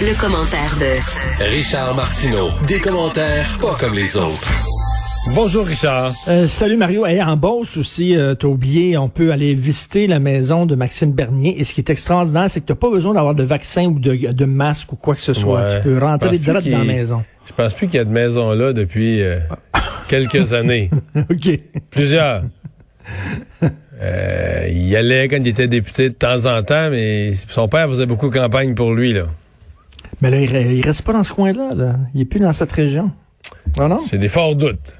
le commentaire de Richard Martineau. Des commentaires pas comme les autres. Bonjour Richard. Euh, salut Mario. Et en Beauce aussi, euh, t'as oublié, on peut aller visiter la maison de Maxime Bernier. Et ce qui est extraordinaire, c'est que t'as pas besoin d'avoir de vaccin ou de, de masque ou quoi que ce soit. Ouais. Tu peux rentrer Je pense direct dans la maison. Je pense plus qu'il y a de maison là depuis euh, quelques années. OK. Plusieurs. Euh, il y allait quand il était député de temps en temps, mais son père faisait beaucoup de campagne pour lui. là. Mais là, il, re- il reste pas dans ce coin-là. Là. Il est plus dans cette région. Ah non? J'ai des forts doutes.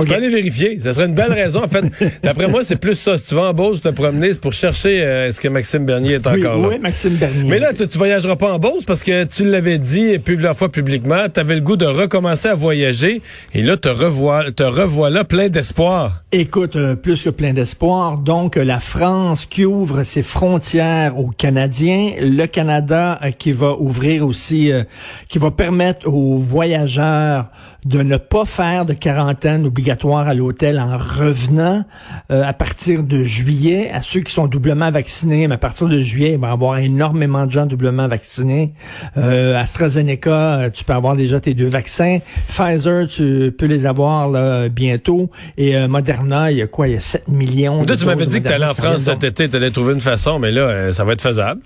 Tu peux aller vérifier. Ça serait une belle raison. En fait, d'après moi, c'est plus ça. Si tu vas en Beauce te promener, c'est pour chercher euh, est-ce que Maxime Bernier est Oui, encore là? oui, Maxime Bernier. Mais là, tu, tu voyageras pas en Beauce parce que tu l'avais dit plusieurs fois publiquement, tu avais le goût de recommencer à voyager et là, te revois, te revoilà plein d'espoir. Écoute, euh, plus que plein d'espoir. Donc, euh, la France qui ouvre ses frontières aux Canadiens, le Canada euh, qui va ouvrir aussi, euh, qui va permettre aux voyageurs de ne pas faire de quarantaine obligatoire à l'hôtel en revenant euh, à partir de juillet. À ceux qui sont doublement vaccinés, mais à partir de juillet, il va y avoir énormément de gens doublement vaccinés. Euh, AstraZeneca, euh, tu peux avoir déjà tes deux vaccins. Pfizer, tu peux les avoir là, bientôt. Et euh, Moderna, il y a quoi? Il y a 7 millions. Toi, de tu m'avais dit que tu allais en France cet été, tu allais trouver une façon, mais là, euh, ça va être faisable.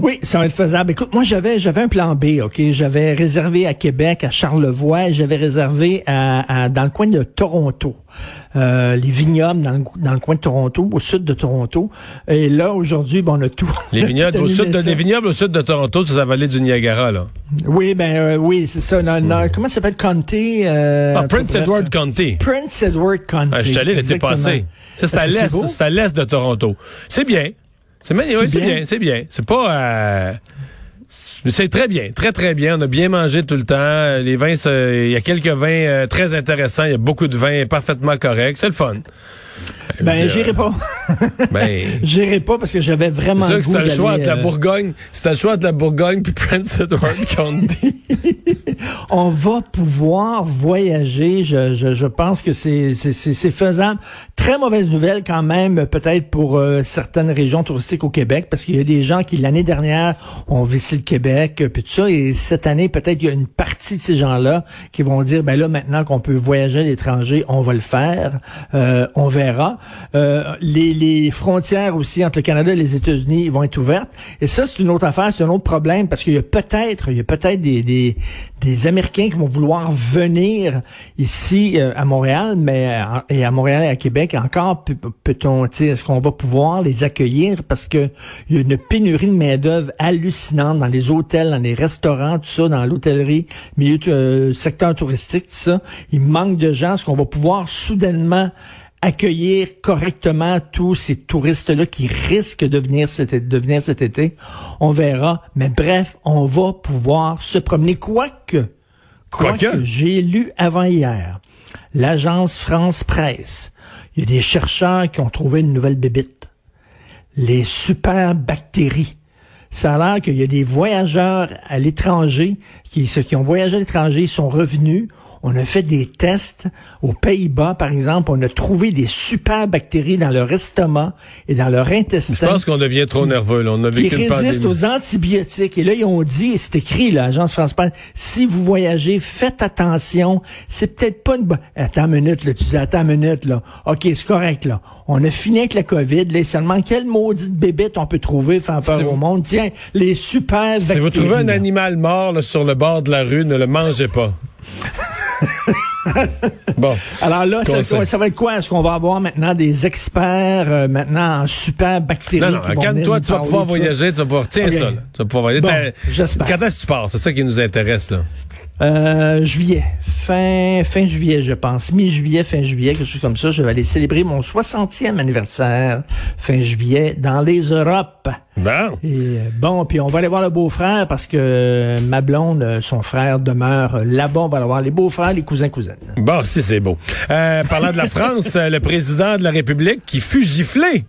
Oui, ça va être faisable. Écoute, moi j'avais j'avais un plan B, ok? J'avais réservé à Québec, à Charlevoix, j'avais réservé à, à- dans le coin de Toronto, euh, les vignobles dans le, dans le coin de Toronto, au sud de Toronto. Et là aujourd'hui, bon, on a tout. Les vignobles, tout au sud de, les vignobles au sud de Toronto, c'est la vallée du Niagara, là. Oui, ben euh, oui, c'est ça. Non, non, comment ça s'appelle? County euh, Ah, Prince Edward County. Prince Edward County. Ah, je suis allé l'été exactement. passé. Ça, c'est à c'est l'est, c'est à l'est de Toronto. C'est bien. C'est bien? c'est bien. C'est pas, euh, c'est- très bien, très très bien. On a bien mangé tout le temps. Les vins, il y a quelques vins euh, très intéressants. Il y a beaucoup de vins parfaitement corrects. C'est le fun. Ben, j'irai pas. Ben, j'irai pas parce que j'avais vraiment c'est c'était le choix entre la euh, Bourgogne, c'était le choix entre la Bourgogne puis Prince Edward County. on va pouvoir voyager. Je, je, je pense que c'est c'est- c'est- c'est faisable. Très mauvaise nouvelle quand même, peut-être pour euh, certaines régions touristiques au Québec, parce qu'il y a des gens qui l'année dernière ont visité le Québec, euh, puis tout ça, et cette année peut-être il y a une partie de ces gens-là qui vont dire, ben là maintenant qu'on peut voyager à l'étranger, on va le faire, Euh, on verra. Euh, les, les frontières aussi entre le Canada et les États-Unis vont être ouvertes, et ça c'est une autre affaire, c'est un autre problème, parce qu'il y a peut-être, il y a peut-être des, des des Américains qui vont vouloir venir ici euh, à Montréal, mais euh, et à Montréal et à Québec encore peut- peut-on, est-ce qu'on va pouvoir les accueillir? Parce que il y a une pénurie de main d'œuvre hallucinante dans les hôtels, dans les restaurants, tout ça, dans l'hôtellerie, milieu euh, secteur touristique, tout ça. Il manque de gens. Est-ce qu'on va pouvoir soudainement accueillir correctement tous ces touristes-là qui risquent de venir cet, été- de venir cet été. On verra. Mais bref, on va pouvoir se promener. Quoique, Quoique. quoique, j'ai lu avant-hier, l'agence France Presse, il y a des chercheurs qui ont trouvé une nouvelle bébite. Les super bactéries. Ça a l'air qu'il y a des voyageurs à l'étranger qui, ceux qui ont voyagé à l'étranger sont revenus. On a fait des tests aux Pays-Bas, par exemple. On a trouvé des super bactéries dans leur estomac et dans leur intestin Je pense qu'on devient trop nerveux. Là. On a qui vécu une résistent pandémie. aux antibiotiques. Et là, ils ont dit, et c'est écrit, là, l'agence France Presse, si vous voyagez, faites attention. C'est peut-être pas une bonne... Attends une minute, là. Tu dis, attends une minute, là. OK, c'est correct, là. On a fini avec la COVID. Là, seulement, quelle maudite bébête on peut trouver faire peur Si au vous- monde? Tiens, les super Si vous bactéries, trouvez un animal mort là, sur le bord de la rue, ne le mangez pas. bon. Alors là, ça, va être quoi? Est-ce qu'on va avoir maintenant des experts, euh, maintenant, en super bactéries? Non, non, qui vont quand venir toi, nous tu vas pouvoir voyager, tu vas pouvoir, tiens ça, là. Tu vas pouvoir voyager. Bon, j'espère. Quand est-ce que tu pars? C'est ça qui nous intéresse, là. Euh, juillet, fin fin juillet, je pense, mi-juillet, fin juillet, quelque chose comme ça. Je vais aller célébrer mon 60e anniversaire fin juillet dans les Europes. Bon. Et euh, bon, puis on va aller voir le beau-frère parce que ma blonde, euh, son frère demeure là-bas. On va aller voir les beaux-frères, les cousins cousines. Bon, si c'est beau. Euh, parlant de la France, euh, le président de la République qui fut giflé.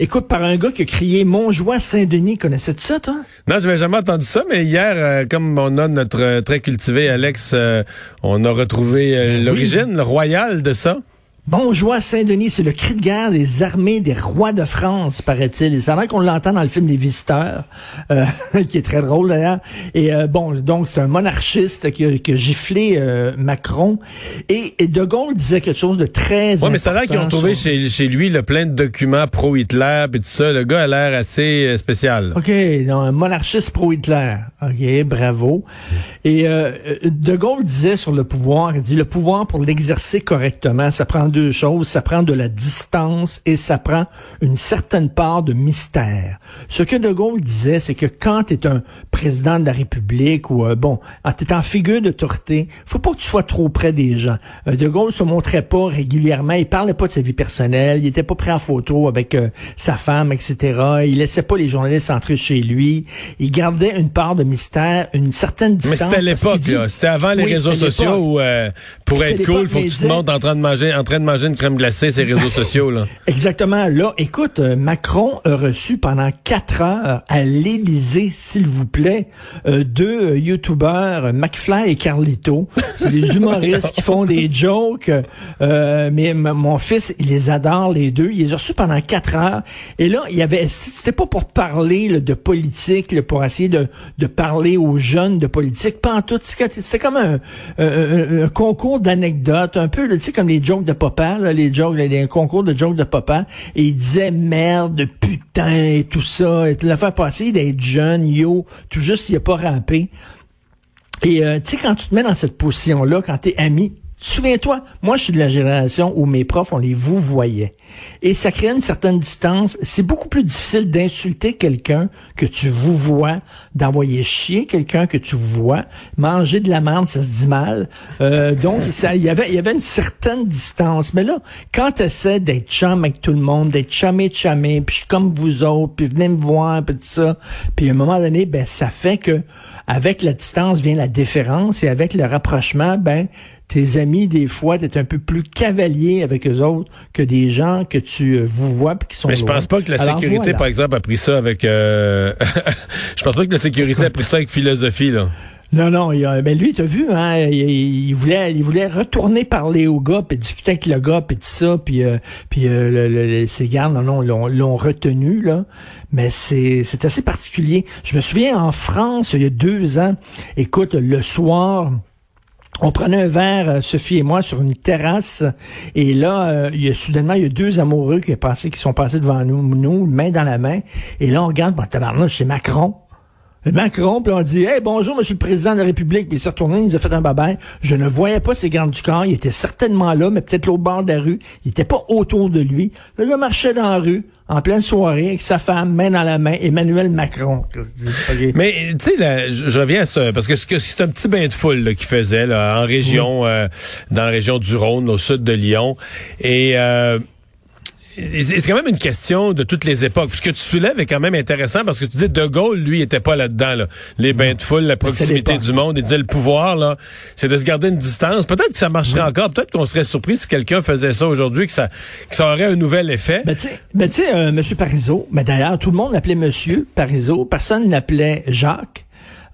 Écoute, par un gars qui a crié Montjoie Saint-Denis, connaissais-tu ça, toi? Non, je n'avais jamais entendu ça, mais hier, euh, comme on a notre euh, très cultivé Alex, euh, on a retrouvé euh, l'origine, le royal de ça. Montjoie Saint-Denis, c'est le cri de guerre des armées des rois de France, paraît-il. C'est vrai qu'on l'entend dans le film Les Visiteurs, euh, qui est très drôle d'ailleurs. Et euh, bon, donc c'est un monarchiste qui a, qui a giflé euh, Macron. Et, et De Gaulle disait quelque chose de très Ouais, mais c'est vrai qu'ils ont trouvé sur- chez, chez lui le plein de documents pro-Hitler et tout ça. Le gars a l'air assez spécial. OK, non, un monarchiste pro-Hitler. OK, bravo. Et De Gaulle disait sur le pouvoir, il dit, le pouvoir, pour l'exercer correctement, ça prend deux choses. Ça prend de la distance et ça prend une certaine part de mystère. Ce que De Gaulle disait, c'est que quand tu es un président de la République ou, euh, bon, tu es en figure d'autorité, faut pas que tu sois trop près des gens. Euh, de Gaulle se montrait pas régulièrement, il parlait pas de sa vie personnelle, il était pas prêt en photo avec euh, sa femme, etc. Il laissait pas les journalistes entrer chez lui. Il gardait une part de mystère, une certaine Mais distance. c'était à parce l'époque, dit-. C'était avant les Oui, réseaux c'était sociaux où, euh, pour C'était être cool, faut que mais tu te montres en train de manger, en train de manger une crème glacée, ces réseaux sociaux, là. Exactement. Là, écoute, euh, Macron a reçu pendant quatre heures à l'Élysée, s'il vous plaît, euh, deux euh, youtubeurs, McFly et Carlito. C'est des humoristes qui font des jokes. euh, mais mon fils, il les adore les deux. Il les a reçus pendant quatre heures. Et là, il y avait, c'était pas pour parler là, de politique, là, pour essayer de, de parler aux jeunes de politique. Pas en tout. C'était comme un, un- un- un concours d'anecdotes, un peu, tu sais, comme les jokes de papa, là, les jokes, les, concours de jokes de papa. Et il disait merde, putain, et tout ça. Et la faire passer d'être jeune, yo, tout juste, il a pas rampé. Et euh, tu sais, quand tu te mets dans cette position-là, quand t'es ami, souviens-toi, moi je suis de la génération où mes profs, on les vous voyait. Et ça crée une certaine distance. C'est beaucoup plus difficile d'insulter quelqu'un que tu vous vois, d'envoyer chier quelqu'un que tu vois. Manger de la merde, ça se dit mal. Euh, donc, il y avait, y avait une certaine distance. Mais là, quand tu essaies d'être chum avec tout le monde, d'être chamé chamé, puis je suis comme vous autres, puis venez me voir, puis tout ça, puis à un moment donné, ben ça fait que avec la distance vient la différence et avec le rapprochement, ben tes amis, des fois, t'es un peu plus cavalier avec eux autres que des gens que tu euh, vous vois puis qui sont Mais je pense pas que la Alors, sécurité, voilà. par exemple, a pris ça avec... euh, je pense pas que la sécurité a pris ça avec philosophie, là. Non, non, il a, ben lui, t'as vu, hein, il, il voulait, il voulait retourner parler au gars, puis discuter avec le gars, puis tout ça, puis, euh, puis euh, le, le- le- ses gardes, non, non, l'ont, l'ont retenu là, mais c'est, c'est assez particulier. Je me souviens en France, il y a deux ans, écoute, le soir. On prenait un verre, euh, Sophie et moi, sur une terrasse, et là, euh, il y a, soudainement, il y a deux amoureux qui, sont passés devant nous, nous, main dans la main, et là, on regarde, bon, tabarnouche, c'est Macron. Macron, puis on dit Hey, bonjour, monsieur le président de la République, puis il s'est retourné, il nous a fait un babain. Je ne voyais pas ses gardes du corps, il était certainement là, mais peut-être l'autre bord de la rue. Il était pas autour de lui. Le gars marchait dans la rue, en pleine soirée, avec sa femme, main dans la main, Emmanuel Macron. Mais tu sais, je, reviens à ça parce que c'est un petit bain de foule qu'il faisait là, en région, euh, dans la région du Rhône, au sud de Lyon, et euh, c'est c'est quand même une question de toutes les époques. Ce que tu soulèves est quand même intéressant parce que tu dis De Gaulle, lui, était pas là-dedans. Là. Les bains de foule, la proximité du monde. Il disait le pouvoir, là, c'est de se garder une distance. Peut-être que ça marcherait encore. Peut-être qu'on serait surpris si quelqu'un faisait ça aujourd'hui, que ça, que ça aurait un nouvel effet. Ben, tu sais, sais, euh, Parizeau, mais d'ailleurs, tout le monde l'appelait Monsieur Parizeau. Personne l'appelait Jacques.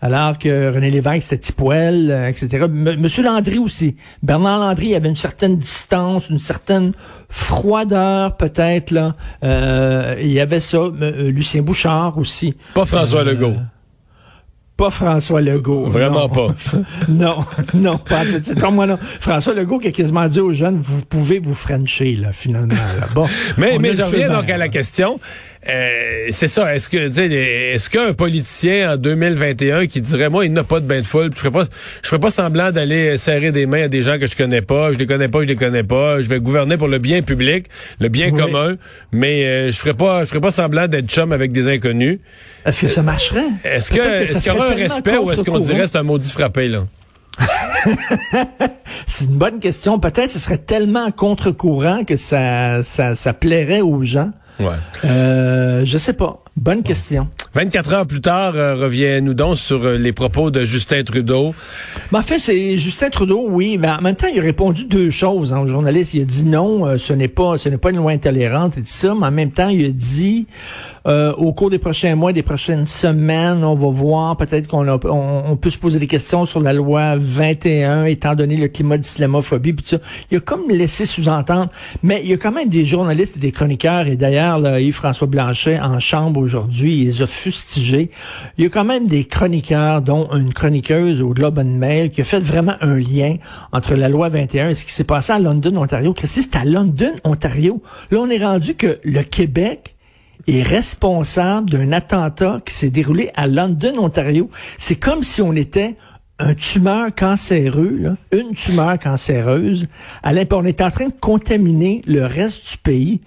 Alors que René Lévesque, c'était Tipoel, euh, etc. M- Monsieur Landry aussi. Bernard Landry, il avait une certaine distance, une certaine froideur, peut-être, là. Euh, il y avait ça. Euh, Lucien Bouchard aussi. pas François Euh, Legault. Pas François Legault. Vraiment non. pas. non, non, pas tout. C'est comme moi, non. François Legault qui a quasiment dit aux jeunes, vous pouvez vous frencher, là, finalement. là. Bon. Mais, mais je reviens donc à la question. Euh, c'est ça. Est-ce que, est-ce qu'un politicien en 2021 qui dirait, moi, il n'a pas de bain de foule, je ferais pas, je ferais pas semblant d'aller serrer des mains à des gens que je connais pas, je les connais pas, je les connais pas, je vais gouverner pour le bien public, le bien Oui. commun, mais euh, je ferais pas, je ferais pas semblant d'être chum avec des inconnus. Est-ce que ça marcherait? Est-ce que, Peut-être est-ce qu'il y aura un respect ou est-ce qu'on dirait c'est un maudit frappé, là? C'est une bonne question. Peut-être ce serait tellement contre-courant que ça, ça, ça plairait aux gens. Ouais. Euh, je sais pas. Bonne question. 24 heures plus tard, euh, reviens-nous donc sur euh, les propos de Justin Trudeau. Mais en fait, c'est Justin Trudeau, oui, mais en même temps, il a répondu deux choses hein, aux journalistes. Il a dit non, euh, ce n'est pas, ce n'est pas une loi intolérante et tout ça, mais en même temps, il a dit euh, au cours des prochains mois, des prochaines semaines, on va voir peut-être qu'on a- on, on peut se poser des questions sur la loi 21, étant donné le climat d'islamophobie, puis tout ça. Il a comme laissé sous-entendre, mais il y a quand même des journalistes et des chroniqueurs, et d'ailleurs, là, Yves-François Blanchet, en chambre aujourd'hui, il les a fustigés. Il y a quand même des chroniqueurs, dont une chroniqueuse au Globe and Mail, qui a fait vraiment un lien entre la loi 21 et ce qui s'est passé à London, Ontario. Christy, c'est à London, Ontario. Là, on est rendu que le Québec est responsable d'un attentat qui s'est déroulé à London, Ontario. C'est comme si on était un tumeur cancéreux, là, une tumeur cancéreuse. À on est en train de contaminer le reste du pays.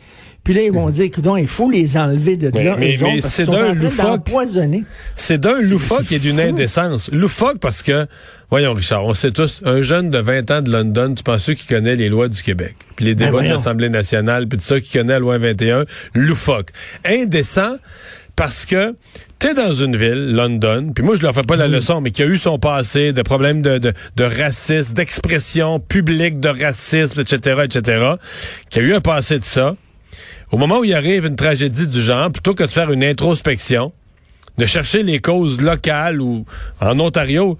Puis là, ils vont dire, écoute, donc, il faut les enlever de Mais- là. mais- mais c'est d'un loufoque. C'est d'un loufoque et d'une indécence. Loufoque parce que, voyons Richard, on sait tous, un jeune de 20 ans de London, tu penses qu'il connaît les lois du Québec, puis les débats de Ben l'Assemblée nationale, puis tout ça, qui connaît la loi 21, loufoque. Indécent parce que t'es dans une ville, London, puis moi je leur fais pas la leçon, mais qui a eu son passé de problèmes de, de, de racisme, d'expression publique de racisme, etc., etc., qui a eu un passé de ça. Au moment où il arrive une tragédie du genre, plutôt que de faire une introspection, de chercher les causes locales ou en Ontario,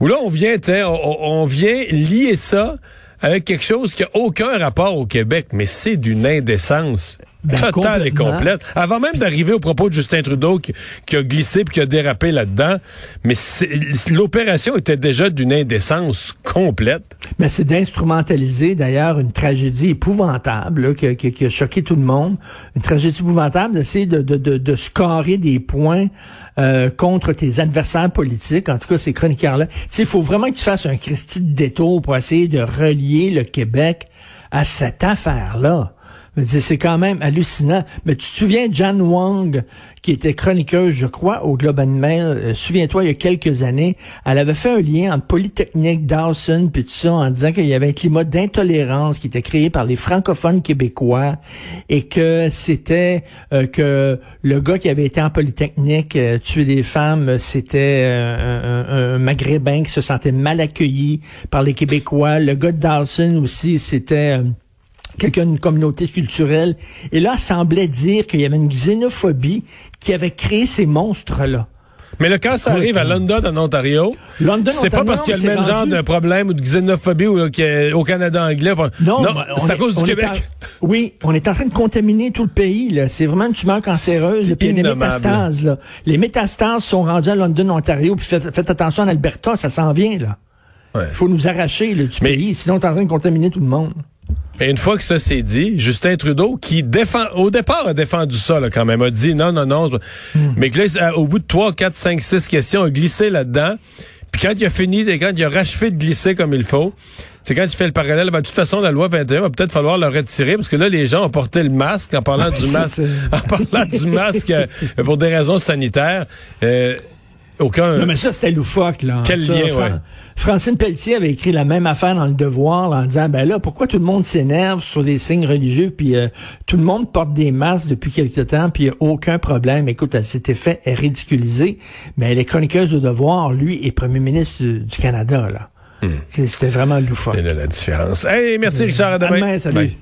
où là on vient, on, on- on vient lier ça avec quelque chose qui a aucun rapport au Québec, mais c'est d'une indécence. Ben, totale et complète. Avant même d'arriver au propos de Justin Trudeau qui, qui a glissé puis qui a dérapé là-dedans, mais l'opération était déjà d'une indécence complète. Mais c'est d'instrumentaliser d'ailleurs une tragédie épouvantable là, qui, qui- qui a choqué tout le monde. Une tragédie épouvantable d'essayer de, de, de, de scorer des points euh, contre tes adversaires politiques, en tout cas ces chroniqueurs-là. Tu sais, il faut vraiment que tu fasses un Christie de détour pour essayer de relier le Québec à cette affaire-là. C'est quand même hallucinant. Mais tu te souviens de Jan Wang, qui était chroniqueuse, je crois, au Globe and Mail? euh, Souviens-toi, il y a quelques années, elle avait fait un lien entre Polytechnique, Dawson, puis tout ça, en disant qu'il y avait un climat d'intolérance qui était créé par les francophones québécois et que c'était euh, que le gars qui avait été en Polytechnique euh, tuer des femmes, euh, c'était euh, un- un maghrébin qui se sentait mal accueilli par les Québécois. Le gars de Dawson aussi, c'était... quelqu'un d'une communauté culturelle. Et là, semblait dire qu'il y avait une xénophobie qui avait créé ces monstres-là. Mais là, quand ça arrive à London, en Ontario, London, c'est pas parce qu'il y a le même genre de problème ou de xénophobie au Canada anglais. Non, ben, on c'est à cause du Québec. en- oui, on est en train de contaminer tout le pays. là. C'est vraiment une tumeur cancéreuse. Puis innommable. métastases. Là. Les métastases sont rendues à London, Ontario. Puis faites, faites attention en Alberta, ça s'en vient. là. Ouais. Il faut nous arracher là, du Mais- pays, sinon on est en train de contaminer tout le monde. Et une fois que ça s'est dit, Justin Trudeau, qui défend, au départ a défendu ça là, quand même, a dit non, non, non, Hmm. mais que là, c'est- au bout de 3, 4, 5, 6 questions, a glissé là-dedans. Puis quand il a fini, quand il a rachevé de glisser comme il faut, c'est quand il fait le parallèle, ben, de toute façon, la loi 21 va peut-être falloir le retirer, parce que là, les gens ont porté le masque en parlant du masque, en parlant du masque euh, pour des raisons sanitaires. Euh, aucun... Non, mais ça, c'était loufoque, là. Quel Ça, lien, Fran- ouais. Francine Pelletier avait écrit la même affaire dans Le Devoir, là, en disant, ben là, pourquoi tout le monde s'énerve sur les signes religieux, puis euh, tout le monde porte des masques depuis quelque temps, puis il n'y a aucun problème. Écoute, elle s'était fait ridiculiser, mais elle est chroniqueuse de Devoir, lui, est premier ministre du, du Canada, là. Hmm. C'était vraiment loufoque. C'est là la différence. Hey, merci Richard, à demain. À demain, salut. Bye.